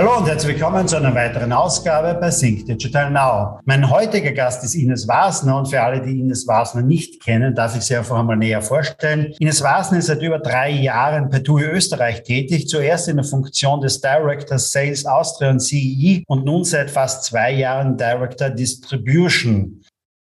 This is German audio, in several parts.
Hallo und herzlich willkommen zu einer weiteren Ausgabe bei Sync Digital Now. Mein heutiger Gast ist Ines Wasner und für alle, die Ines Wasner nicht kennen, darf ich sie einfach einmal näher vorstellen. Ines Wasner ist seit über drei Jahren bei TUI Österreich tätig, zuerst in der Funktion des Directors Sales Austria und CEE und nun seit fast zwei Jahren Director Distribution.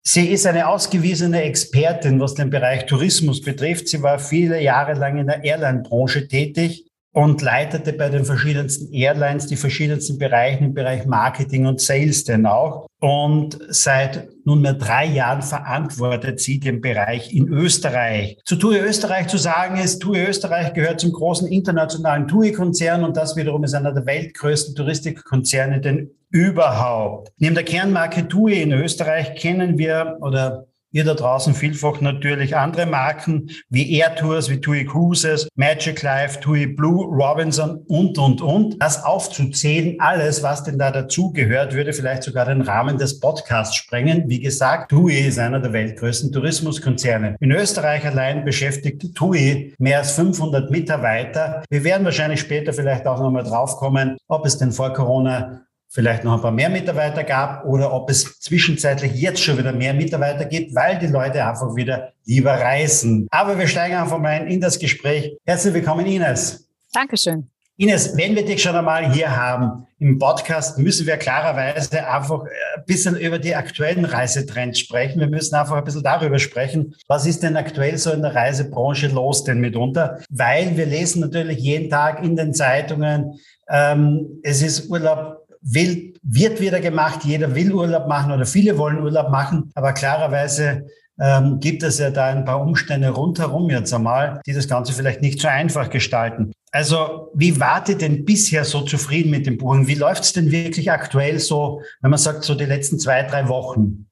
Sie ist eine ausgewiesene Expertin, was den Bereich Tourismus betrifft. Sie war viele Jahre lang in der Airline-Branche tätig und leitete bei den verschiedensten Airlines die verschiedensten Bereiche im Bereich Marketing und Sales denn auch. Und seit nunmehr drei Jahren verantwortet sie den Bereich in Österreich. Zu TUI Österreich zu sagen ist, TUI Österreich gehört zum großen internationalen TUI-Konzern und das wiederum ist einer der weltgrößten Touristikkonzerne denn überhaupt. Neben der Kernmarke TUI in Österreich kennen wir oder Ihr da draußen vielfach natürlich andere Marken wie Air Tours, wie TUI Cruises, Magic Life, TUI Blue, Robinson und, und, und. Das aufzuzählen, alles, was denn da dazugehört, würde vielleicht sogar den Rahmen des Podcasts sprengen. Wie gesagt, TUI ist einer der weltgrößten Tourismuskonzerne. In Österreich allein beschäftigt TUI mehr als 500 Mitarbeiter. Wir werden wahrscheinlich später vielleicht auch nochmal draufkommen, ob es denn vor Corona vielleicht noch ein paar mehr Mitarbeiter gab oder ob es zwischenzeitlich jetzt schon wieder mehr Mitarbeiter gibt, weil die Leute einfach wieder lieber reisen. Aber wir steigen einfach mal in das Gespräch. Herzlich willkommen, Ines. Dankeschön. Ines, wenn wir dich schon einmal hier haben im Podcast, müssen wir klarerweise einfach ein bisschen über die aktuellen Reisetrends sprechen. Wir müssen einfach ein bisschen darüber sprechen, was ist denn aktuell so in der Reisebranche los denn mitunter? Weil wir lesen natürlich jeden Tag in den Zeitungen, ähm, es ist Urlaub will, wird wieder gemacht. Jeder will Urlaub machen oder viele wollen Urlaub machen. Aber klarerweise ähm, gibt es ja da ein paar Umstände rundherum jetzt einmal, die das Ganze vielleicht nicht so einfach gestalten. Also wie wart denn bisher so zufrieden mit dem Buchen? Wie läuft es denn wirklich aktuell so, wenn man sagt, so die letzten zwei, drei Wochen?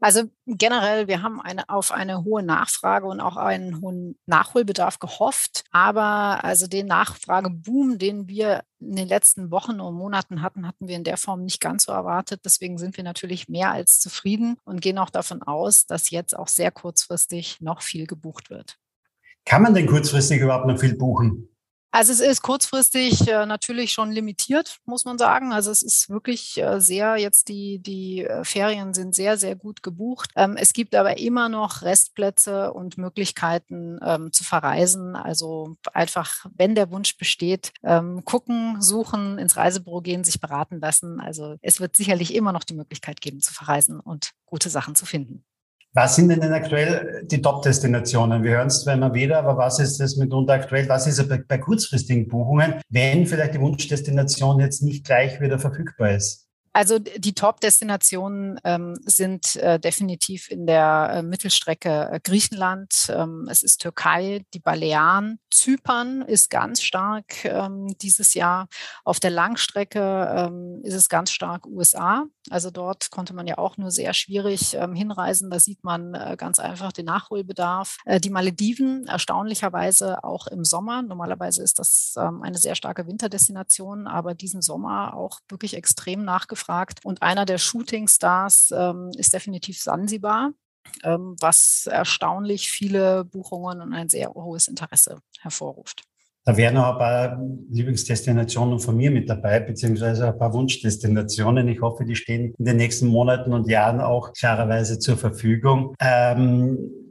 Also generell, wir haben eine, auf eine hohe Nachfrage und auch einen hohen Nachholbedarf gehofft. Aber also den Nachfrageboom, den wir in den letzten Wochen und Monaten hatten, hatten wir in der Form nicht ganz so erwartet. Deswegen sind wir natürlich mehr als zufrieden und gehen auch davon aus, dass jetzt auch sehr kurzfristig noch viel gebucht wird. Kann man denn kurzfristig überhaupt noch viel buchen? Also es ist kurzfristig äh, natürlich schon limitiert, muss man sagen. Also es ist wirklich äh, sehr, jetzt die, die äh, Ferien sind sehr, sehr gut gebucht. Ähm, es gibt aber immer noch Restplätze und Möglichkeiten ähm, zu verreisen. Also einfach, wenn der Wunsch besteht, ähm, gucken, suchen, ins Reisebüro gehen, sich beraten lassen. Also es wird sicherlich immer noch die Möglichkeit geben zu verreisen und gute Sachen zu finden. Was sind denn, denn aktuell die Top-Destinationen? Wir hören es zwar immer wieder, aber was ist das mitunter aktuell? Was ist bei, bei kurzfristigen Buchungen, wenn vielleicht die Wunschdestination jetzt nicht gleich wieder verfügbar ist? Also die Top-Destinationen ähm, sind äh, definitiv in der äh, Mittelstrecke äh, Griechenland, ähm, es ist Türkei, die Balearen, Zypern ist ganz stark ähm, dieses Jahr. Auf der Langstrecke ähm, ist es ganz stark USA. Also dort konnte man ja auch nur sehr schwierig ähm, hinreisen. Da sieht man äh, ganz einfach den Nachholbedarf. Äh, die Malediven erstaunlicherweise auch im Sommer. Normalerweise ist das ähm, eine sehr starke Winterdestination, aber diesen Sommer auch wirklich extrem nachgefragt gefragt. Und einer der Shooting-Stars ähm, ist definitiv Sansibar, was erstaunlich viele Buchungen und ein sehr hohes Interesse hervorruft. Da wären auch ein paar Lieblingsdestinationen von mir mit dabei, beziehungsweise ein paar Wunschdestinationen. Ich hoffe, die stehen in den nächsten Monaten und Jahren auch klarerweise zur Verfügung. Ähm,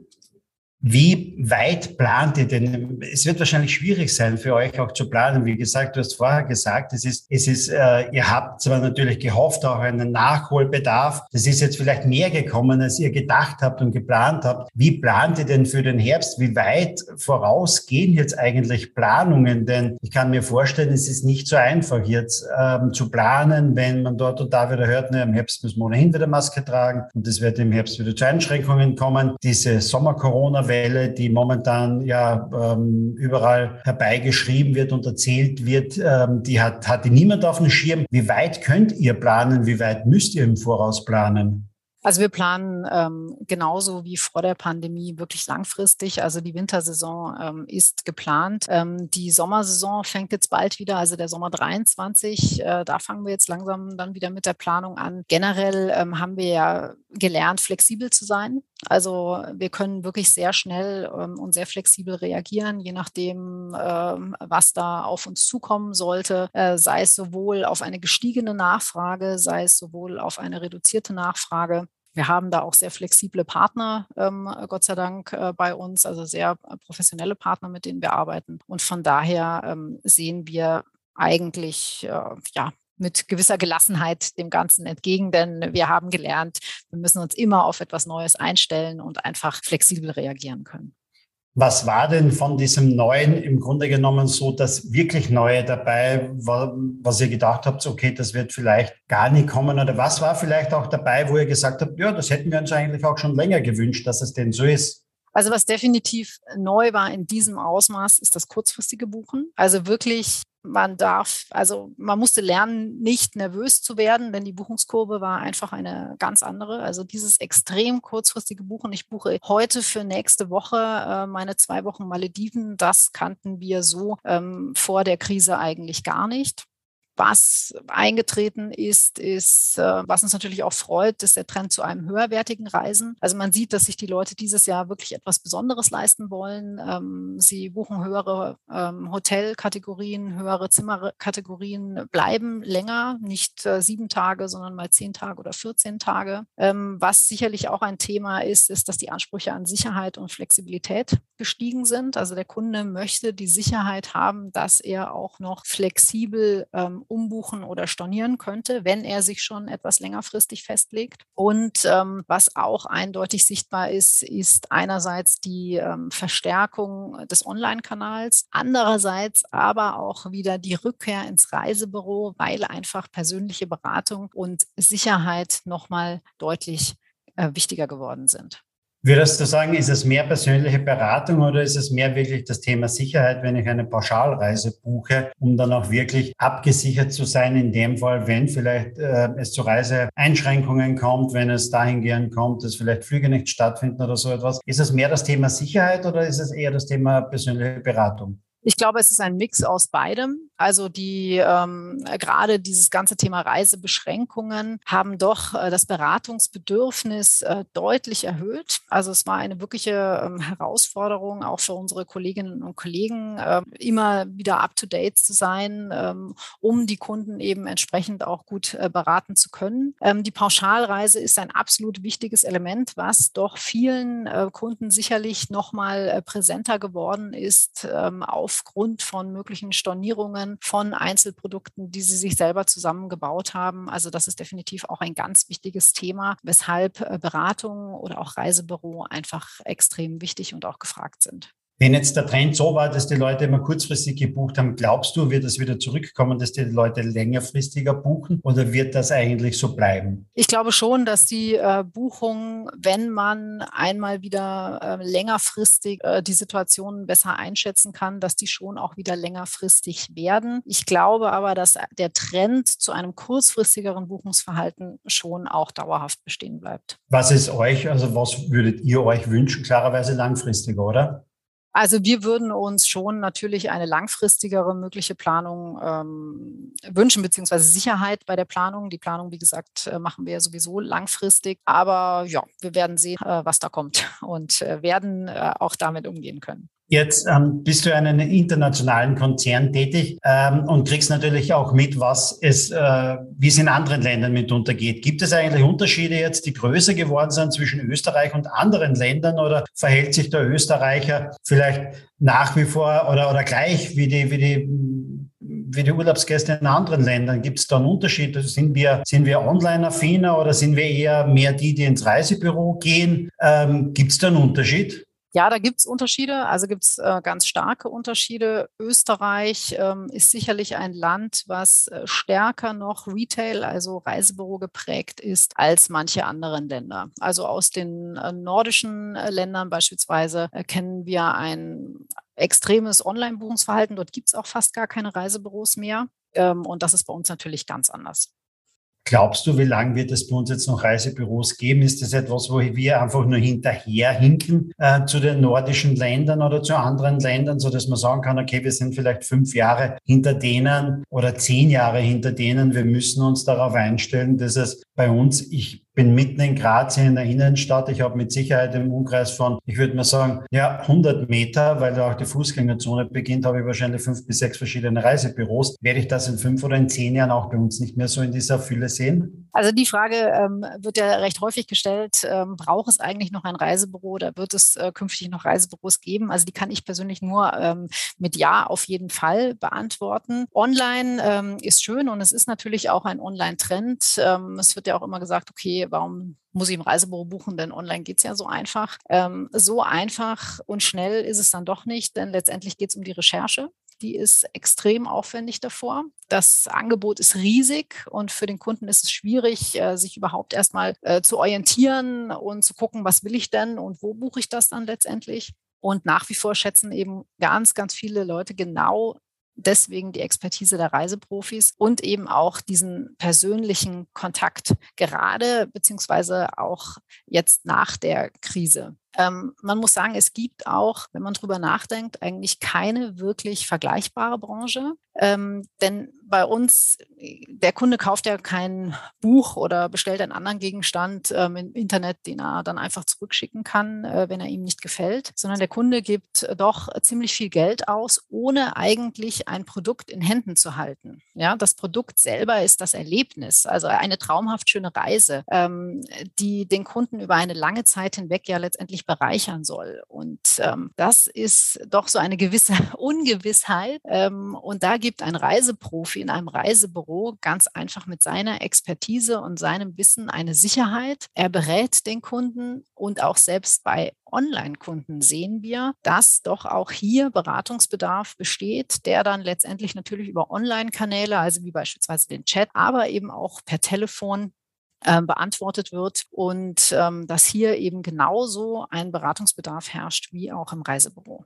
wie weit plant ihr denn? Es wird wahrscheinlich schwierig sein für euch auch zu planen. Wie gesagt, du hast vorher gesagt, es ist, es ist, äh, ihr habt zwar natürlich gehofft, auch einen Nachholbedarf. Das ist jetzt vielleicht mehr gekommen, als ihr gedacht habt und geplant habt. Wie plant ihr denn für den Herbst? Wie weit voraus gehen jetzt eigentlich Planungen? Denn ich kann mir vorstellen, es ist nicht so einfach jetzt ähm, zu planen, wenn man dort und da wieder hört, ne, im Herbst müssen wir ohnehin wieder Maske tragen und es wird im Herbst wieder zu Einschränkungen kommen. Diese Sommer-Corona Welle, die momentan ja ähm, überall herbeigeschrieben wird und erzählt wird, ähm, die hat, hatte niemand auf dem Schirm. Wie weit könnt ihr planen? Wie weit müsst ihr im Voraus planen? Also wir planen ähm, genauso wie vor der Pandemie wirklich langfristig. Also die Wintersaison ähm, ist geplant. Ähm, die Sommersaison fängt jetzt bald wieder, also der Sommer 23. Äh, da fangen wir jetzt langsam dann wieder mit der Planung an. Generell ähm, haben wir ja gelernt, flexibel zu sein. Also wir können wirklich sehr schnell ähm, und sehr flexibel reagieren, je nachdem, ähm, was da auf uns zukommen sollte, äh, sei es sowohl auf eine gestiegene Nachfrage, sei es sowohl auf eine reduzierte Nachfrage. Wir haben da auch sehr flexible Partner, ähm, Gott sei Dank, äh, bei uns, also sehr professionelle Partner, mit denen wir arbeiten. Und von daher ähm, sehen wir eigentlich äh, ja, mit gewisser Gelassenheit dem Ganzen entgegen, denn wir haben gelernt, wir müssen uns immer auf etwas Neues einstellen und einfach flexibel reagieren können. Was war denn von diesem Neuen im Grunde genommen so das wirklich Neue dabei, was ihr gedacht habt, okay, das wird vielleicht gar nicht kommen? Oder was war vielleicht auch dabei, wo ihr gesagt habt, ja, das hätten wir uns eigentlich auch schon länger gewünscht, dass es denn so ist? Also was definitiv neu war in diesem Ausmaß, ist das kurzfristige Buchen. Also wirklich man darf, also man musste lernen, nicht nervös zu werden, denn die Buchungskurve war einfach eine ganz andere. Also dieses extrem kurzfristige Buchen. Ich buche heute für nächste Woche äh, meine zwei Wochen Malediven. Das kannten wir so ähm, vor der Krise eigentlich gar nicht. Was eingetreten ist, ist, äh, was uns natürlich auch freut, ist der Trend zu einem höherwertigen Reisen. Also man sieht, dass sich die Leute dieses Jahr wirklich etwas Besonderes leisten wollen. Ähm, sie buchen höhere ähm, Hotelkategorien, höhere Zimmerkategorien, bleiben länger, nicht äh, sieben Tage, sondern mal zehn Tage oder 14 Tage. Ähm, was sicherlich auch ein Thema ist, ist, dass die Ansprüche an Sicherheit und Flexibilität gestiegen sind. Also der Kunde möchte die Sicherheit haben, dass er auch noch flexibel umbuchen oder stornieren könnte, wenn er sich schon etwas längerfristig festlegt. Und ähm, was auch eindeutig sichtbar ist, ist einerseits die ähm, Verstärkung des Online-Kanals, andererseits aber auch wieder die Rückkehr ins Reisebüro, weil einfach persönliche Beratung und Sicherheit nochmal deutlich äh, wichtiger geworden sind. Würdest du sagen, ist es mehr persönliche Beratung oder ist es mehr wirklich das Thema Sicherheit, wenn ich eine Pauschalreise buche, um dann auch wirklich abgesichert zu sein, in dem Fall, wenn vielleicht äh, es zu Reiseeinschränkungen kommt, wenn es dahingehend kommt, dass vielleicht Flüge nicht stattfinden oder so etwas. Ist es mehr das Thema Sicherheit oder ist es eher das Thema persönliche Beratung? Ich glaube, es ist ein Mix aus beidem. Also die ähm, gerade dieses ganze Thema Reisebeschränkungen haben doch äh, das Beratungsbedürfnis äh, deutlich erhöht. Also es war eine wirkliche ähm, Herausforderung auch für unsere Kolleginnen und Kollegen, äh, immer wieder up to date zu sein, ähm, um die Kunden eben entsprechend auch gut äh, beraten zu können. Ähm, die Pauschalreise ist ein absolut wichtiges Element, was doch vielen äh, Kunden sicherlich noch mal äh, präsenter geworden ist ähm, auf aufgrund von möglichen Stornierungen von Einzelprodukten, die sie sich selber zusammengebaut haben. Also das ist definitiv auch ein ganz wichtiges Thema, weshalb äh, Beratung oder auch Reisebüro einfach extrem wichtig und auch gefragt sind. Wenn jetzt der Trend so war, dass die Leute immer kurzfristig gebucht haben, glaubst du, wird es wieder zurückkommen, dass die Leute längerfristiger buchen oder wird das eigentlich so bleiben? Ich glaube schon, dass die äh, Buchung, wenn man einmal wieder äh, längerfristig äh, die Situation besser einschätzen kann, dass die schon auch wieder längerfristig werden. Ich glaube aber, dass der Trend zu einem kurzfristigeren Buchungsverhalten schon auch dauerhaft bestehen bleibt. Was ist euch, also was würdet ihr euch wünschen? Klarerweise langfristiger, oder? Also wir würden uns schon natürlich eine langfristigere mögliche Planung ähm, wünschen, beziehungsweise Sicherheit bei der Planung. Die Planung, wie gesagt, äh, machen wir sowieso langfristig. Aber ja, wir werden sehen, äh, was da kommt und äh, werden äh, auch damit umgehen können. Jetzt ähm, bist du in einem internationalen Konzern tätig ähm, und kriegst natürlich auch mit, was es, äh, wie es in anderen Ländern mitunter geht. Gibt es eigentlich Unterschiede jetzt, die größer geworden sind zwischen Österreich und anderen Ländern oder verhält sich der Österreicher vielleicht nach wie vor oder, oder gleich wie die, wie die wie die Urlaubsgäste in anderen Ländern? Gibt es da einen Unterschied? Also sind wir, sind wir online-affiner oder sind wir eher mehr die, die ins Reisebüro gehen? Ähm, Gibt es da einen Unterschied? Ja, da gibt's Unterschiede, also gibt's äh, ganz starke Unterschiede. Österreich ähm, ist sicherlich ein Land, was äh, stärker noch Retail, also Reisebüro geprägt ist als manche anderen Länder. Also aus den äh, nordischen äh, Ländern beispielsweise äh, kennen wir ein extremes Online-Buchungsverhalten. Dort gibt's auch fast gar keine Reisebüros mehr. Ähm, und das ist bei uns natürlich ganz anders. Glaubst du, wie lange wird es bei uns jetzt noch Reisebüros geben? Ist das etwas, wo wir einfach nur hinterher hinken äh, zu den nordischen Ländern oder zu anderen Ländern, so dass man sagen kann, okay, wir sind vielleicht fünf Jahre hinter denen oder zehn Jahre hinter denen. Wir müssen uns darauf einstellen, dass es bei uns, ich bin mitten in Graz in der Innenstadt. Ich habe mit Sicherheit im Umkreis von, ich würde mal sagen, ja, 100 Meter, weil da auch die Fußgängerzone beginnt, habe ich wahrscheinlich fünf bis sechs verschiedene Reisebüros. Werde ich das in fünf oder in zehn Jahren auch bei uns nicht mehr so in dieser Fülle sehen? Also die Frage ähm, wird ja recht häufig gestellt, ähm, braucht es eigentlich noch ein Reisebüro oder wird es äh, künftig noch Reisebüros geben? Also die kann ich persönlich nur ähm, mit Ja auf jeden Fall beantworten. Online ähm, ist schön und es ist natürlich auch ein Online-Trend. Ähm, es wird ja auch immer gesagt, okay, warum muss ich im Reisebüro buchen, denn online geht es ja so einfach. Ähm, so einfach und schnell ist es dann doch nicht, denn letztendlich geht es um die Recherche die ist extrem aufwendig davor. Das Angebot ist riesig und für den Kunden ist es schwierig, äh, sich überhaupt erstmal äh, zu orientieren und zu gucken, was will ich denn und wo buche ich das dann letztendlich. Und nach wie vor schätzen eben ganz, ganz viele Leute genau deswegen die Expertise der Reiseprofis und eben auch diesen persönlichen Kontakt, gerade beziehungsweise auch jetzt nach der Krise. Ähm, man muss sagen, es gibt auch, wenn man drüber nachdenkt, eigentlich keine wirklich vergleichbare Branche. Ähm, denn bei uns, der Kunde kauft ja kein Buch oder bestellt einen anderen Gegenstand ähm, im Internet, den er dann einfach zurückschicken kann, äh, wenn er ihm nicht gefällt, sondern der Kunde gibt doch ziemlich viel Geld aus, ohne eigentlich ein Produkt in Händen zu halten. Ja, das Produkt selber ist das Erlebnis, also eine traumhaft schöne Reise, ähm, die den Kunden über eine lange Zeit hinweg ja letztendlich bereichern soll. Und ähm, das ist doch so eine gewisse Ungewissheit. Ähm, und da gibt ein Reiseprofi in einem Reisebüro ganz einfach mit seiner Expertise und seinem Wissen eine Sicherheit. Er berät den Kunden und auch selbst bei Online-Kunden sehen wir, dass doch auch hier Beratungsbedarf besteht, der dann letztendlich natürlich über Online-Kanäle, also wie beispielsweise den Chat, aber eben auch per Telefon äh, beantwortet wird und ähm, dass hier eben genauso ein Beratungsbedarf herrscht wie auch im Reisebüro.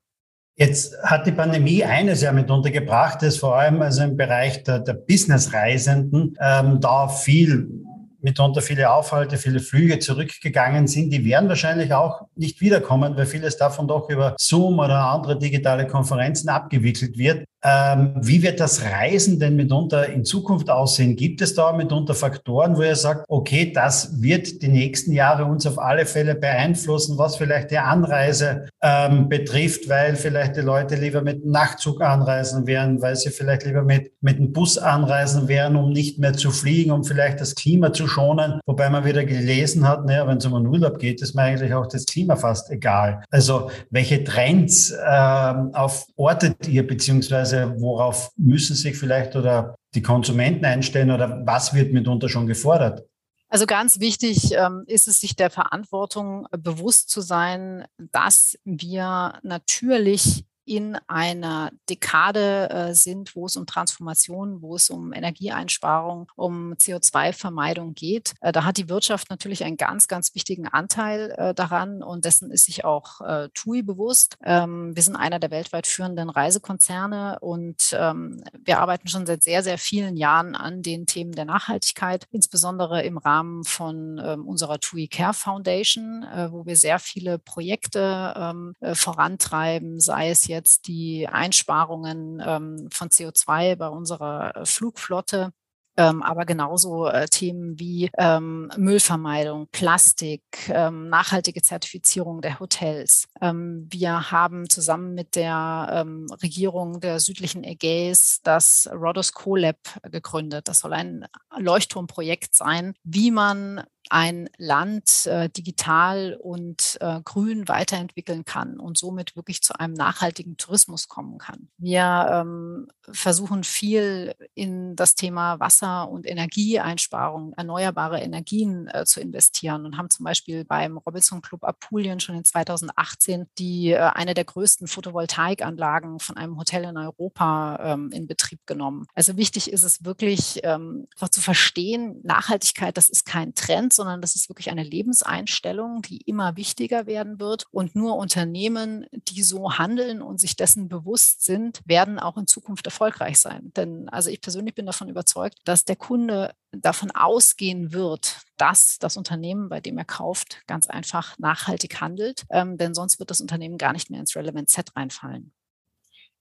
Jetzt hat die Pandemie eines ja mit untergebracht, dass vor allem also im Bereich der, der Business-Reisenden ähm, da viel mitunter viele Aufhalte, viele Flüge zurückgegangen sind, die werden wahrscheinlich auch nicht wiederkommen, weil vieles davon doch über Zoom oder andere digitale Konferenzen abgewickelt wird. Ähm, wie wird das Reisen denn mitunter in Zukunft aussehen? Gibt es da mitunter Faktoren, wo ihr sagt, okay, das wird die nächsten Jahre uns auf alle Fälle beeinflussen, was vielleicht die Anreise ähm, betrifft, weil vielleicht die Leute lieber mit dem Nachtzug anreisen werden, weil sie vielleicht lieber mit, mit dem Bus anreisen werden, um nicht mehr zu fliegen, um vielleicht das Klima zu schonen. Wobei man wieder gelesen hat, naja, wenn es um einen Urlaub geht, ist mir eigentlich auch das Klima fast egal. Also welche Trends ähm, aufortet ihr beziehungsweise beziehungsweise worauf müssen sich vielleicht oder die Konsumenten einstellen oder was wird mitunter schon gefordert? Also ganz wichtig ähm, ist es, sich der Verantwortung bewusst zu sein, dass wir natürlich in einer Dekade äh, sind, wo es um Transformation, wo es um Energieeinsparung, um CO2-Vermeidung geht. Äh, da hat die Wirtschaft natürlich einen ganz, ganz wichtigen Anteil äh, daran und dessen ist sich auch äh, TUI bewusst. Ähm, wir sind einer der weltweit führenden Reisekonzerne und ähm, wir arbeiten schon seit sehr, sehr vielen Jahren an den Themen der Nachhaltigkeit, insbesondere im Rahmen von ähm, unserer TUI Care Foundation, äh, wo wir sehr viele Projekte ähm, äh, vorantreiben, sei es jetzt jetzt die Einsparungen ähm, von CO2 bei unserer äh, Flugflotte ähm, aber genauso äh, Themen wie ähm, Müllvermeidung, Plastik, ähm, nachhaltige Zertifizierung der Hotels. Ähm, wir haben zusammen mit der ähm, Regierung der südlichen Ägäis das Rhodos CoLab gegründet. Das soll ein Leuchtturmprojekt sein, wie man ein Land äh, digital und äh, grün weiterentwickeln kann und somit wirklich zu einem nachhaltigen Tourismus kommen kann. Wir ähm, versuchen viel in das Thema Wasser- und Energieeinsparung, erneuerbare Energien äh, zu investieren und haben zum Beispiel beim Robinson Club Apulien schon in 2018 die äh, eine der größten Photovoltaikanlagen von einem Hotel in Europa ähm, in Betrieb genommen. Also wichtig ist es wirklich, ähm, einfach zu verstehen, Nachhaltigkeit, das ist kein Trend, sondern das ist wirklich eine Lebenseinstellung, die immer wichtiger werden wird. Und nur Unternehmen, die so handeln und sich dessen bewusst sind, werden auch in Zukunft erfolgreich sein. Denn also ich persönlich bin davon überzeugt, dass der Kunde davon ausgehen wird, dass das Unternehmen, bei dem er kauft, ganz einfach nachhaltig handelt. Ähm, denn sonst wird das Unternehmen gar nicht mehr ins Relevant Set reinfallen.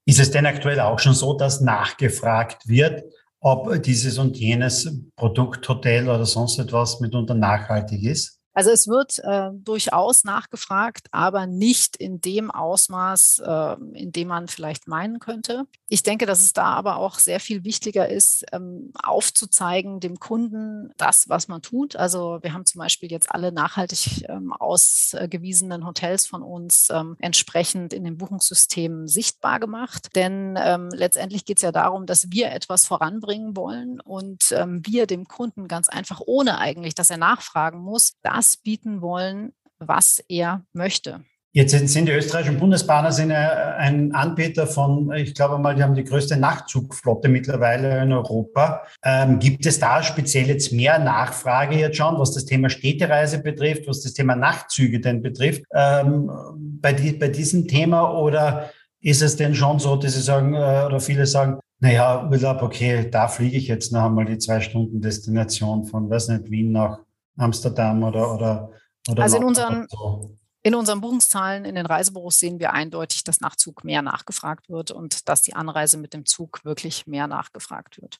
Ist es denn aktuell auch schon so, dass nachgefragt wird, ob dieses und jenes Produkt, Hotel oder sonst etwas mitunter nachhaltig ist? Also es wird äh, durchaus nachgefragt, aber nicht in dem Ausmaß, äh, in dem man vielleicht meinen könnte. Ich denke, dass es da aber auch sehr viel wichtiger ist, ähm, aufzuzeigen dem Kunden das, was man tut. Also wir haben zum Beispiel jetzt alle nachhaltig ähm, ausgewiesenen Hotels von uns ähm, entsprechend in den Buchungssystemen sichtbar gemacht. Denn ähm, letztendlich geht es ja darum, dass wir etwas voranbringen wollen und ähm, wir dem Kunden ganz einfach, ohne eigentlich, dass er nachfragen muss, das das bieten wollen, was er möchte. Jetzt sind die österreichischen Bundesbahner sind ein Anbieter von, ich glaube mal, die haben die größte Nachtzugflotte mittlerweile in Europa. Ähm, gibt es da speziell jetzt mehr Nachfrage jetzt schon, was das Thema Städtereise betrifft, was das Thema Nachtzüge denn betrifft, ähm, bei, die, bei diesem Thema? Oder ist es denn schon so, dass Sie sagen, äh, oder viele sagen, naja, Urlaub, okay, da fliege ich jetzt noch einmal die zwei Stunden Destination von, weiß nicht, Wien nach Amsterdam oder, oder, oder Also in unseren, so. in unseren Buchungszahlen in den Reisebüros sehen wir eindeutig, dass Nachzug mehr nachgefragt wird und dass die Anreise mit dem Zug wirklich mehr nachgefragt wird.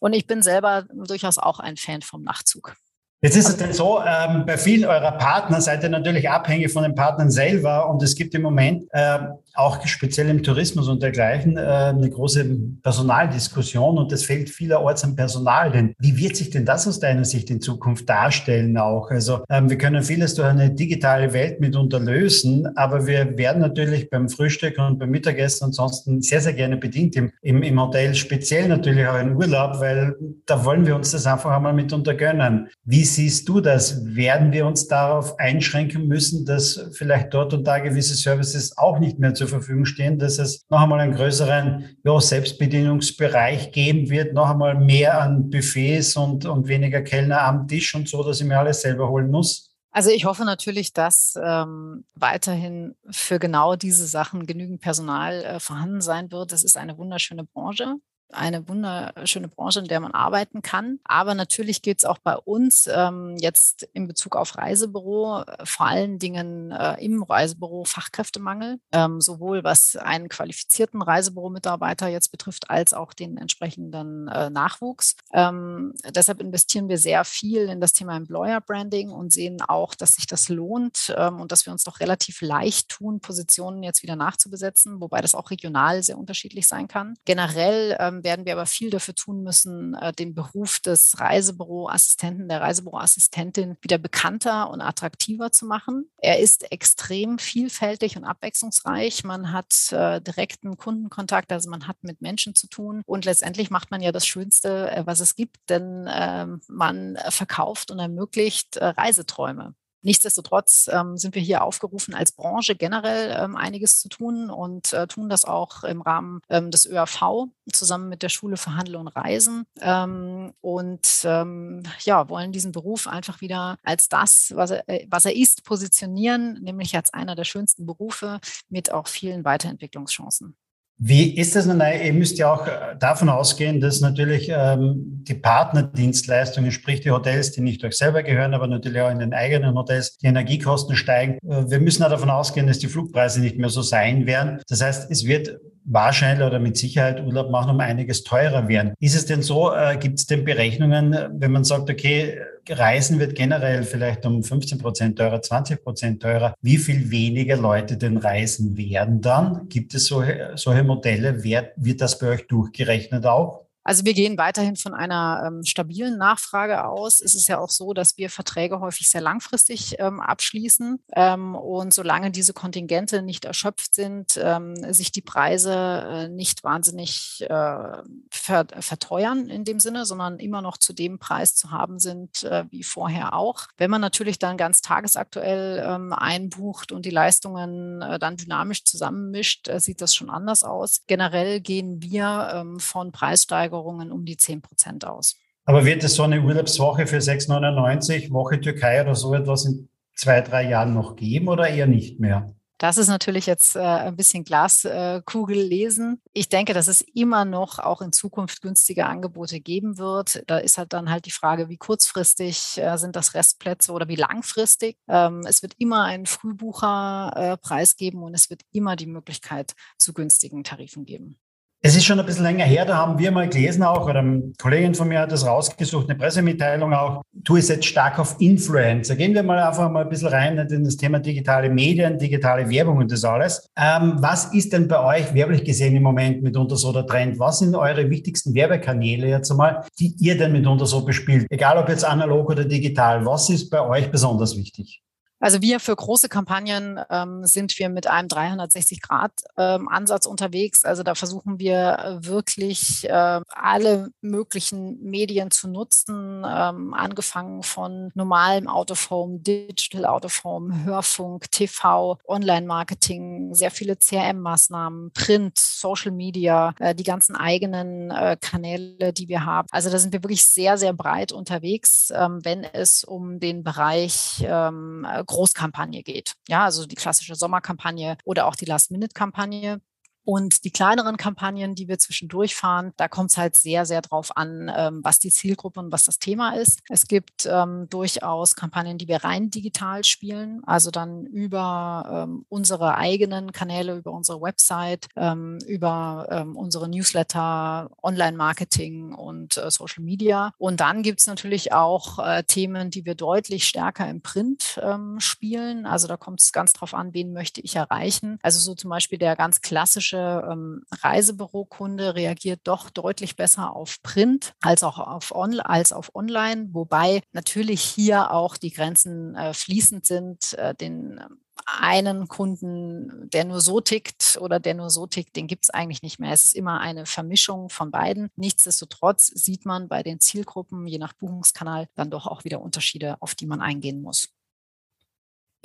Und ich bin selber durchaus auch ein Fan vom Nachtzug. Jetzt ist es denn so, ähm, bei vielen eurer Partner seid ihr natürlich abhängig von den Partnern selber und es gibt im Moment äh, auch speziell im Tourismus und dergleichen äh, eine große Personaldiskussion und es fehlt vielerorts an Personal. Denn wie wird sich denn das aus deiner Sicht in Zukunft darstellen auch? Also ähm, wir können vieles durch eine digitale Welt mitunter lösen, aber wir werden natürlich beim Frühstück und beim Mittagessen ansonsten sehr, sehr gerne bedient im, im, im Hotel, speziell natürlich auch in Urlaub, weil da wollen wir uns das einfach einmal mitunter gönnen. Wie siehst du das? Werden wir uns darauf einschränken müssen, dass vielleicht dort und da gewisse Services auch nicht mehr zur Verfügung stehen, dass es noch einmal einen größeren ja, Selbstbedienungsbereich geben wird, noch einmal mehr an Buffets und, und weniger Kellner am Tisch und so, dass ich mir alles selber holen muss? Also ich hoffe natürlich, dass ähm, weiterhin für genau diese Sachen genügend Personal äh, vorhanden sein wird. Das ist eine wunderschöne Branche eine wunderschöne Branche, in der man arbeiten kann. Aber natürlich geht es auch bei uns ähm, jetzt in Bezug auf Reisebüro äh, vor allen Dingen äh, im Reisebüro Fachkräftemangel, ähm, sowohl was einen qualifizierten Reisebüromitarbeiter jetzt betrifft, als auch den entsprechenden äh, Nachwuchs. Ähm, deshalb investieren wir sehr viel in das Thema Employer Branding und sehen auch, dass sich das lohnt ähm, und dass wir uns doch relativ leicht tun, Positionen jetzt wieder nachzubesetzen, wobei das auch regional sehr unterschiedlich sein kann. Generell ähm, werden wir aber viel dafür tun müssen, äh, den Beruf des Reisebüroassistenten, der Reisebüroassistentin wieder bekannter und attraktiver zu machen. Er ist extrem vielfältig und abwechslungsreich. Man hat äh, direkten Kundenkontakt, also man hat mit Menschen zu tun und letztendlich macht man ja das Schönste, äh, was es gibt, denn ähm, man verkauft und ermöglicht Reiseträume. Nichtsdestotrotz ähm, sind wir hier aufgerufen, als Branche generell ähm, einiges zu tun und äh, tun das auch im Rahmen ähm, des ÖRV zusammen mit der Schule für Handel und Reisen ähm, und ähm, ja, wollen diesen Beruf einfach wieder als das, was er, äh, was er ist, positionieren, nämlich als einer der schönsten Berufe mit auch vielen Weiterentwicklungschancen. Wie ist das nun? Ihr müsst ja auch äh, davon ausgehen, dass natürlich ähm, die Partnerdienstleistungen, sprich die Hotels, die nicht euch selber gehören, aber natürlich auch in den eigenen Hotels, die Energiekosten steigen. Äh, wir müssen auch davon ausgehen, dass die Flugpreise nicht mehr so sein werden. Das heißt, es wird wahrscheinlich oder mit Sicherheit Urlaub machen um einiges teurer werden. Ist es denn so, äh, gibt es denn Berechnungen, wenn man sagt, okay, Reisen wird generell vielleicht um 15 Prozent teurer, 20 Prozent teurer, wie viel weniger Leute denn reisen werden dann? Gibt es solche, solche Modelle? Wer, wird das bei euch durchgerechnet auch? Also wir gehen weiterhin von einer ähm, stabilen Nachfrage aus. Es ist ja auch so, dass wir Verträge häufig sehr langfristig ähm, abschließen. Ähm, und solange diese Kontingente nicht erschöpft sind, ähm, sich die Preise äh, nicht wahnsinnig äh, ver verteuern in dem Sinne, sondern immer noch zu dem Preis zu haben sind äh, wie vorher auch. Wenn man natürlich dann ganz tagesaktuell ähm, einbucht und die Leistungen äh, dann dynamisch zusammenmischt, äh, sieht das schon anders aus. Generell gehen wir ähm, von Preissteigerungen Steigerungen um die 10 Prozent aus. Aber wird es so eine Urlaubswoche für 6,99, Woche Türkei oder so etwas in zwei, drei Jahren noch geben oder eher nicht mehr? Das ist natürlich jetzt äh, ein bisschen Glaskugel lesen. Ich denke, dass es immer noch auch in Zukunft günstige Angebote geben wird. Da ist halt dann halt die Frage, wie kurzfristig äh, sind das Restplätze oder wie langfristig. Ähm, es wird immer einen Frühbucherpreis äh, geben und es wird immer die Möglichkeit zu günstigen Tarifen geben. Es ist schon ein bisschen länger her, da haben wir mal gelesen auch, oder eine Kollegin von mir hat das rausgesucht, eine Pressemitteilung auch, du ist jetzt stark auf Influencer. Gehen wir mal einfach mal ein bisschen rein in das Thema digitale Medien, digitale Werbung und das alles. Ähm, was ist denn bei euch werblich gesehen im Moment mitunter so der Trend? Was sind eure wichtigsten Werbekanäle jetzt einmal, die ihr denn mitunter so bespielt? Egal ob jetzt analog oder digital, was ist bei euch besonders wichtig? Also wir für große Kampagnen ähm, sind wir mit einem 360-Grad-Ansatz ähm, unterwegs. Also da versuchen wir wirklich äh, alle möglichen Medien zu nutzen, ähm, angefangen von normalem Out of Home, Digital Out of Home, Hörfunk, TV, Online-Marketing, sehr viele CRM-Maßnahmen, Print, Social Media, äh, die ganzen eigenen äh, Kanäle, die wir haben. Also da sind wir wirklich sehr, sehr breit unterwegs, ähm, wenn es um den Bereich ähm, Großkampagne geht. Ja, also die klassische Sommerkampagne oder auch die Last-Minute-Kampagne. Und die kleineren Kampagnen, die wir zwischendurch fahren, da kommt es halt sehr, sehr drauf an, ähm, was die Zielgruppe und was das Thema ist. Es gibt ähm, durchaus Kampagnen, die wir rein digital spielen, also dann über ähm, unsere eigenen Kanäle, über unsere Website, ähm, über ähm, unsere Newsletter, Online-Marketing und äh, Social Media. Und dann gibt es natürlich auch äh, Themen, die wir deutlich stärker im Print ähm, spielen. Also da kommt es ganz drauf an, wen möchte ich erreichen. Also so zum Beispiel der ganz klassische klassische ähm, Reisebürokunde reagiert doch deutlich besser auf Print als auch auf, on, als auf Online, wobei natürlich hier auch die Grenzen äh, fließend sind. Äh, den ähm, einen Kunden, der nur so tickt oder der nur so tickt, den gibt es eigentlich nicht mehr. Es ist immer eine Vermischung von beiden. Nichtsdestotrotz sieht man bei den Zielgruppen, je nach Buchungskanal, dann doch auch wieder Unterschiede, auf die man eingehen muss.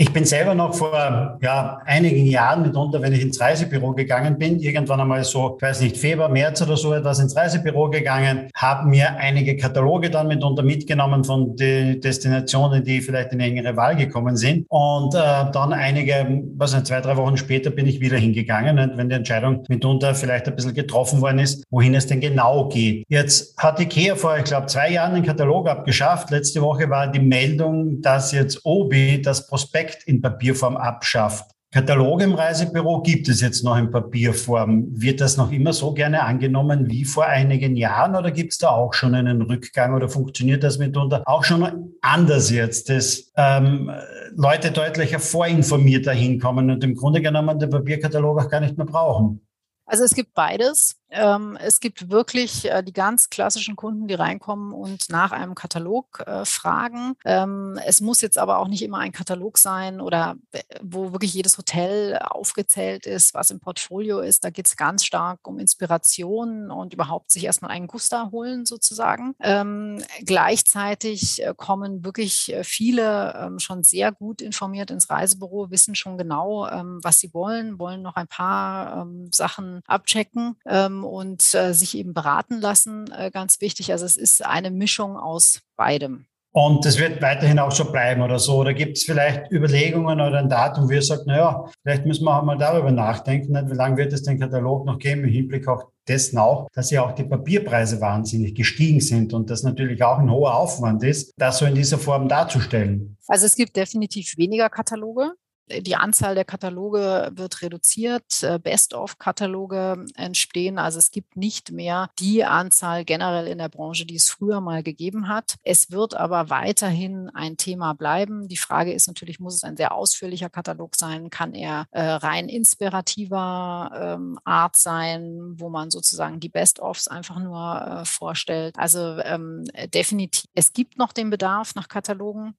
Ich bin selber noch vor ja, einigen Jahren mitunter, wenn ich ins Reisebüro gegangen bin, irgendwann einmal so, ich weiß nicht, Februar, März oder so etwas ins Reisebüro gegangen, habe mir einige Kataloge dann mitunter mitgenommen von den Destinationen, die vielleicht in engere Wahl gekommen sind. Und äh, dann einige, was nicht, zwei, drei Wochen später bin ich wieder hingegangen, wenn die Entscheidung mitunter vielleicht ein bisschen getroffen worden ist, wohin es denn genau geht. Jetzt hat IKEA vor, ich glaube, zwei Jahren den Katalog abgeschafft. Letzte Woche war die Meldung, dass jetzt Obi das Prospekt Prospekt in Papierform abschafft. Katalog im Reisebüro gibt es jetzt noch in Papierform. Wird das noch immer so gerne angenommen wie vor einigen Jahren oder gibt es da auch schon einen Rückgang oder funktioniert das mitunter auch schon anders jetzt, dass ähm, Leute deutlicher vorinformierter hinkommen und im Grunde genommen den Papierkatalog auch gar nicht mehr brauchen? Also es gibt beides. Ähm, es gibt wirklich äh, die ganz klassischen Kunden, die reinkommen und nach einem Katalog äh, fragen. Ähm, es muss jetzt aber auch nicht immer ein Katalog sein oder äh, wo wirklich jedes Hotel aufgezählt ist, was im Portfolio ist. Da geht es ganz stark um Inspiration und überhaupt sich erstmal einen Guster holen sozusagen. Ähm, gleichzeitig kommen wirklich viele schon sehr gut informiert ins Reisebüro, wissen schon genau, was sie wollen, wollen noch ein paar Sachen abchecken ähm, und äh, sich eben beraten lassen, äh, ganz wichtig. Also es ist eine Mischung aus beidem. Und das wird weiterhin auch so bleiben oder so. Oder gibt es vielleicht Überlegungen oder ein Datum, wo ihr sagt, naja, vielleicht müssen wir auch mal darüber nachdenken, wie lange wird es den Katalog noch geben, im Hinblick auch dessen auch, dass ja auch die Papierpreise wahnsinnig gestiegen sind und das natürlich auch ein hoher Aufwand ist, das so in dieser Form darzustellen. Also es gibt definitiv weniger Kataloge die Anzahl der Kataloge wird reduziert, äh, Best-of-Kataloge entstehen. Also es gibt nicht mehr die Anzahl generell in der Branche, die es früher mal gegeben hat. Es wird aber weiterhin ein Thema bleiben. Die Frage ist natürlich, muss es ein sehr ausführlicher Katalog sein? Kann er äh, rein inspirativer ähm, Art sein, wo man sozusagen die Best-ofs einfach nur äh, vorstellt? Also ähm, definitiv, es gibt noch den Bedarf nach Katalogen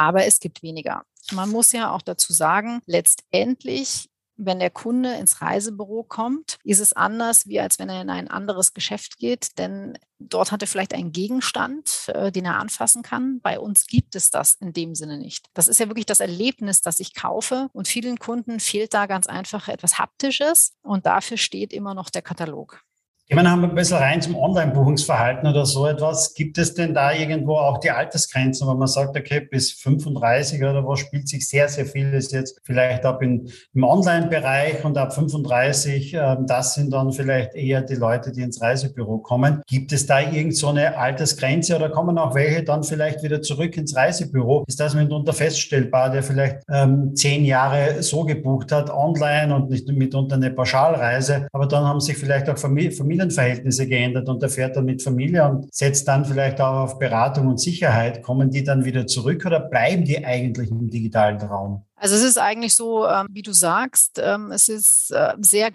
aber es gibt weniger. Man muss ja auch dazu sagen, letztendlich wenn der Kunde ins Reisebüro kommt, ist es anders, wie als wenn er in ein anderes Geschäft geht, denn dort hat er vielleicht einen Gegenstand, äh, den er anfassen kann. Bei uns gibt es das in dem Sinne nicht. Das ist ja wirklich das Erlebnis, das ich kaufe und vielen Kunden fehlt da ganz einfach etwas Haptisches und dafür steht immer noch der Katalog. Gehen wir noch ein bisschen rein zum Online-Buchungsverhalten oder so etwas. Gibt es denn da irgendwo auch die Altersgrenzen, wo man sagt, okay, bis 35 oder was spielt sich sehr, sehr vieles jetzt vielleicht ab in, im Online-Bereich und ab 35, äh, das sind dann vielleicht eher die Leute, die ins Reisebüro kommen. Gibt es da irgend so eine Altersgrenze oder kommen auch welche dann vielleicht wieder zurück ins Reisebüro? Ist das mitunter feststellbar, der vielleicht ähm, zehn Jahre so gebucht hat, online und nicht mitunter eine Pauschalreise, aber dann haben sich vielleicht auch Familie, Familie Familienverhältnisse geändert und er fährt dann mit Familie und setzt dann vielleicht auch auf Beratung und Sicherheit. Kommen die dann wieder zurück oder bleiben die eigentlich im digitalen Raum? Also es ist eigentlich so, ähm, wie du sagst, ähm, es ist äh, sehr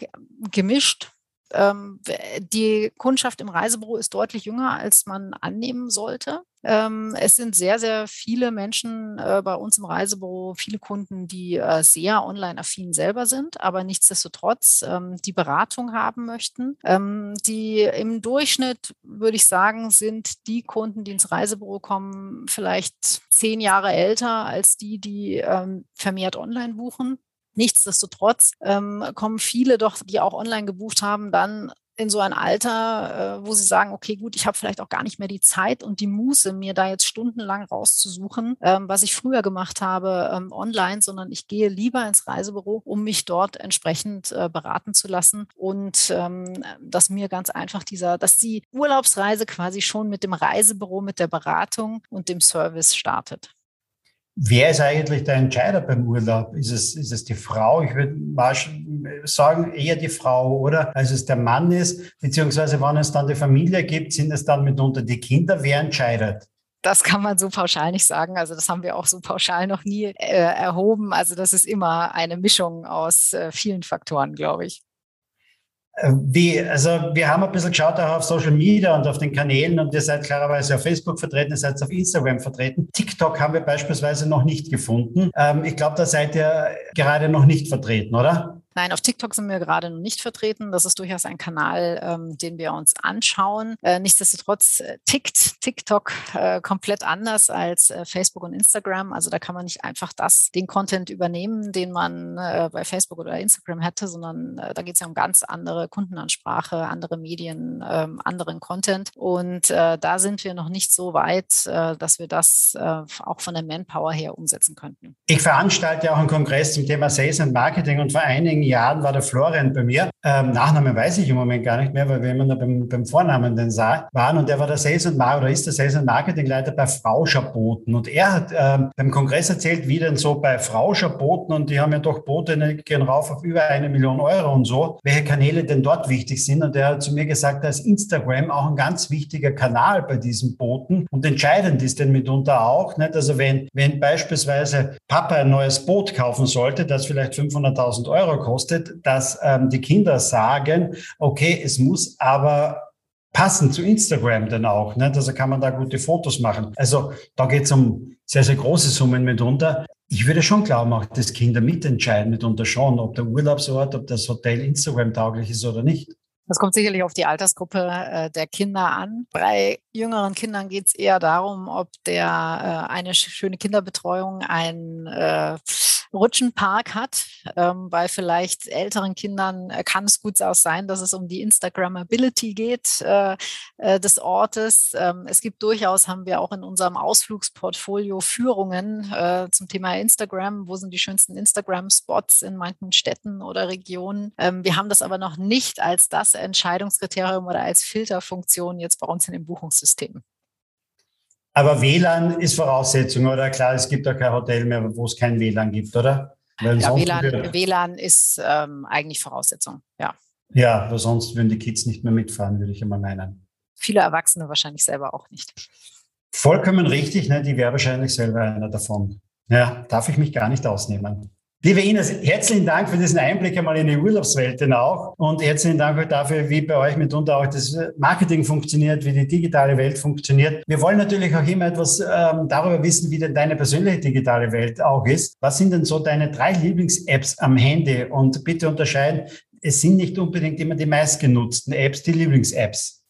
gemischt. Ähm, die Kundschaft im Reisebüro ist deutlich jünger, als man annehmen sollte. Ähm, es sind sehr, sehr viele Menschen äh, bei uns im Reisebüro, viele Kunden, die äh, sehr online-affin selber sind, aber nichtsdestotrotz ähm, die Beratung haben möchten. Die im Durchschnitt, würde ich sagen, sind die Kunden, die ins Reisebüro kommen, vielleicht zehn Jahre älter als die, die vermehrt online buchen. Nichtsdestotrotz ähm, kommen viele doch, die auch online gebucht haben, dann in so ein Alter, äh, wo sie sagen, okay, gut, ich habe vielleicht auch gar nicht mehr die Zeit und die Muße, mir da jetzt stundenlang rauszusuchen, ähm, was ich früher gemacht habe ähm, online, sondern ich gehe lieber ins Reisebüro, um mich dort entsprechend äh, beraten zu lassen und ähm, dass mir ganz einfach dieser, dass die Urlaubsreise quasi schon mit dem Reisebüro, mit der Beratung und dem Service startet. Wer ist eigentlich der Entscheider beim Urlaub? Ist es, ist es die Frau? Ich würde mal sagen, eher die Frau, oder? Als es der Mann ist, beziehungsweise wenn es dann die Familie gibt, sind es dann mitunter die Kinder. Wer entscheidet? Das kann man so pauschal nicht sagen. Also das haben wir auch so pauschal noch nie äh, erhoben. Also das ist immer eine Mischung aus äh, vielen Faktoren, glaube ich. Äh, wie, also wir haben ein bisschen geschaut auch auf Social Media und auf den Kanälen und ihr seid klarerweise auf Facebook vertreten, ihr seid auf Instagram vertreten. TikTok haben wir beispielsweise noch nicht gefunden. Ähm, ich glaube, da seid ihr gerade noch nicht vertreten, oder? Nein, auf TikTok sind wir gerade noch nicht vertreten. Das ist durchaus ein Kanal, ähm, den wir uns anschauen. Äh, nichtsdestotrotz äh, tickt TikTok äh, komplett anders als äh, Facebook und Instagram. Also da kann man nicht einfach das, den Content übernehmen, den man äh, bei Facebook oder Instagram hätte, sondern äh, da geht es ja um ganz andere Kundenansprache, andere Medien, ähm, anderen Content. Und da sind wir noch nicht so weit, dass wir das auch von der Manpower her umsetzen könnten. Ich veranstalte auch einen Kongress zum Thema Sales and Marketing und vor einigen Jahren war der Florian bei mir. Ähm, Nachname weiß ich im Moment gar nicht mehr, weil wir immer nur beim, beim Vornamen den sah, waren und der war der Sales und Mar oder ist der Sales und Marketingleiter bei Frauscherboten. Und er hat ähm, beim Kongress erzählt, wie denn so bei Frauscherboten und die haben ja doch Boote, die gehen rauf auf über eine Million Euro und so, welche Kanäle denn dort wichtig sind. Und er hat zu mir gesagt, da ist Instagram auch ein ganz wichtiger Kanal bei diesen Booten und entscheidend ist denn mitunter auch, nicht? also wenn, wenn beispielsweise Papa ein neues Boot kaufen sollte, das vielleicht 500.000 Euro kostet, kostet, dass ähm, die Kinder sagen, okay, es muss aber passen zu Instagram dann auch. Nicht? Also kann man da gute Fotos machen. Also da geht es um sehr, sehr große Summen mitunter. Ich würde schon glauben, auch dass Kinder mitentscheiden mitunter schon, ob der Urlaubsort, ob das Hotel Instagram tauglich ist oder nicht. Das kommt sicherlich auf die Altersgruppe äh, der Kinder an. Bei jüngeren Kindern geht es eher darum, ob der äh, eine schöne Kinderbetreuung ein äh, Rutschenpark hat. Ähm, bei vielleicht älteren Kindern äh, kann es gut sein, dass es um die Instagrammability geht äh, äh, des Ortes. Ähm, es gibt durchaus, haben wir auch in unserem Ausflugsportfolio Führungen zum Thema Instagram. Wo sind die schönsten Instagram-Spots in manchen Städten oder Regionen? Ähm, wir haben das aber noch nicht als das Entscheidungskriterium oder als Filterfunktion jetzt bei uns in dem Buchungssystem. Aber WLAN ist Voraussetzung, oder? Klar, es gibt ja kein Hotel mehr, wo es kein WLAN gibt, oder? ja, WLAN, WLAN, ist ähm, eigentlich Voraussetzung, ja. Ja, weil sonst würden die Kids nicht mehr mitfahren, würde ich einmal meinen. Viele Erwachsene wahrscheinlich selber auch nicht. Vollkommen richtig, ne? die wäre wahrscheinlich selber einer davon. Ja, darf ich mich gar nicht ausnehmen. Liebe Ines, herzlichen Dank für diesen Einblick einmal in die Urlaubswelt denn auch und herzlichen Dank dafür, wie bei euch mitunter auch das Marketing funktioniert, wie die digitale Welt funktioniert. Wir wollen natürlich auch immer etwas ähm, darüber wissen, wie denn deine persönliche digitale Welt auch ist. Was sind denn so deine drei Lieblings-Apps am Handy? Und bitte unterscheiden, es sind nicht unbedingt immer die meistgenutzten Apps, die Lieblings-Apps.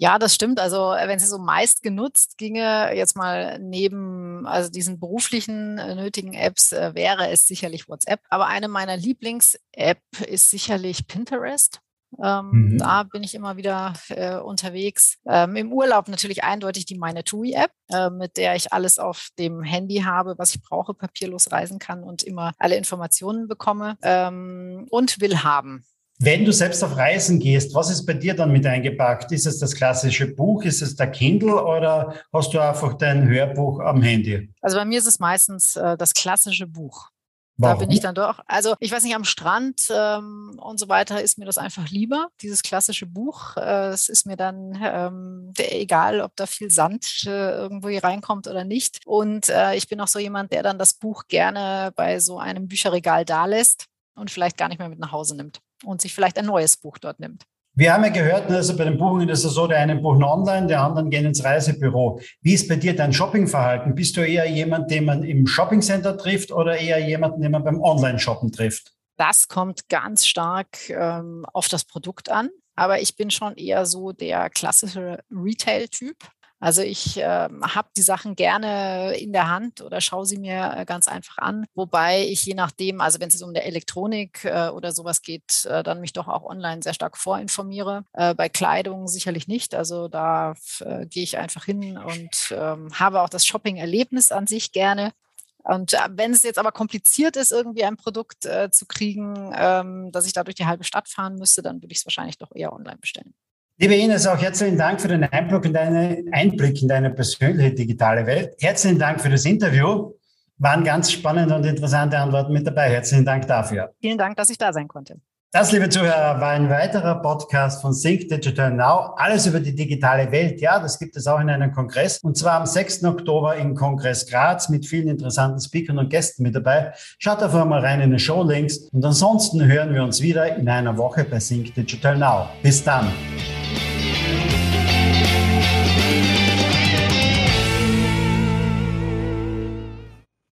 Ja, das stimmt. Also äh, wenn es so meist genutzt ginge, jetzt mal neben also diesen beruflichen äh, nötigen Apps, äh, wäre es sicherlich WhatsApp. Aber eine meiner Lieblings-App ist sicherlich Pinterest. Ähm, mhm. Da bin ich immer wieder äh, unterwegs. Ähm, Im Urlaub natürlich eindeutig die Meine TUI-App, äh, mit der ich alles auf dem Handy habe, was ich brauche, papierlos reisen kann und immer alle Informationen bekomme. Ähm, und will haben. Wenn du selbst auf Reisen gehst, was ist bei dir dann mit eingepackt? Ist es das klassische Buch? Ist es der Kindle oder hast du einfach dein Hörbuch am Handy? Also bei mir ist es meistens äh, das klassische Buch. Warum? Da bin ich dann doch. Also ich weiß nicht, am Strand ähm, und so weiter ist mir das einfach lieber, dieses klassische Buch. Äh, es ist mir dann ähm, egal, ob da viel Sand äh, irgendwo hier reinkommt oder nicht. Und äh, ich bin auch so jemand, der dann das Buch gerne bei so einem Bücherregal da lässt und vielleicht gar nicht mehr mit nach Hause nimmt und sich vielleicht ein neues Buch dort nimmt. Wir haben ja gehört, ne, also bei den Buchungen ist es so, der einen buchen online, der anderen gehen ins Reisebüro. Wie ist bei dir dein Shoppingverhalten? Bist du eher jemand, den man im Shoppingcenter trifft oder eher jemanden, den man beim Online-Shoppen trifft? Das kommt ganz stark ähm, auf das Produkt an. Aber ich bin schon eher so der klassische Retail-Typ. Also ich äh, habe die Sachen gerne in der Hand oder schaue sie mir äh, ganz einfach an. Wobei ich je nachdem, also wenn es um der Elektronik äh, oder sowas geht, äh, dann mich doch auch online sehr stark vorinformiere. Äh, bei Kleidung sicherlich nicht. Also da äh, gehe ich einfach hin und ähm, habe auch das Shopping-Erlebnis an sich gerne. Und wenn es jetzt aber kompliziert ist, irgendwie ein Produkt äh, zu kriegen, ähm, dass ich da durch die halbe Stadt fahren müsste, dann würde ich es wahrscheinlich doch eher online bestellen. Liebe Ines, auch herzlichen Dank für den Einblick in deine, Einblick in deine persönliche digitale Welt. Herzlichen Dank für das Interview. Waren ganz spannende und interessante Antworten mit dabei. Herzlichen Dank dafür. Vielen Dank, dass ich da sein konnte. Das, liebe Zuhörer, war ein weiterer Podcast von Think Digital Now. Alles über die digitale Welt. Ja, das gibt es auch in einem Kongress. Und zwar am 6. Oktober im Kongress Graz mit vielen interessanten Speakern und Gästen mit dabei. Schaut einfach mal rein in den Showlinks. Und ansonsten hören wir uns wieder in einer Woche bei Think Digital Now. Bis dann.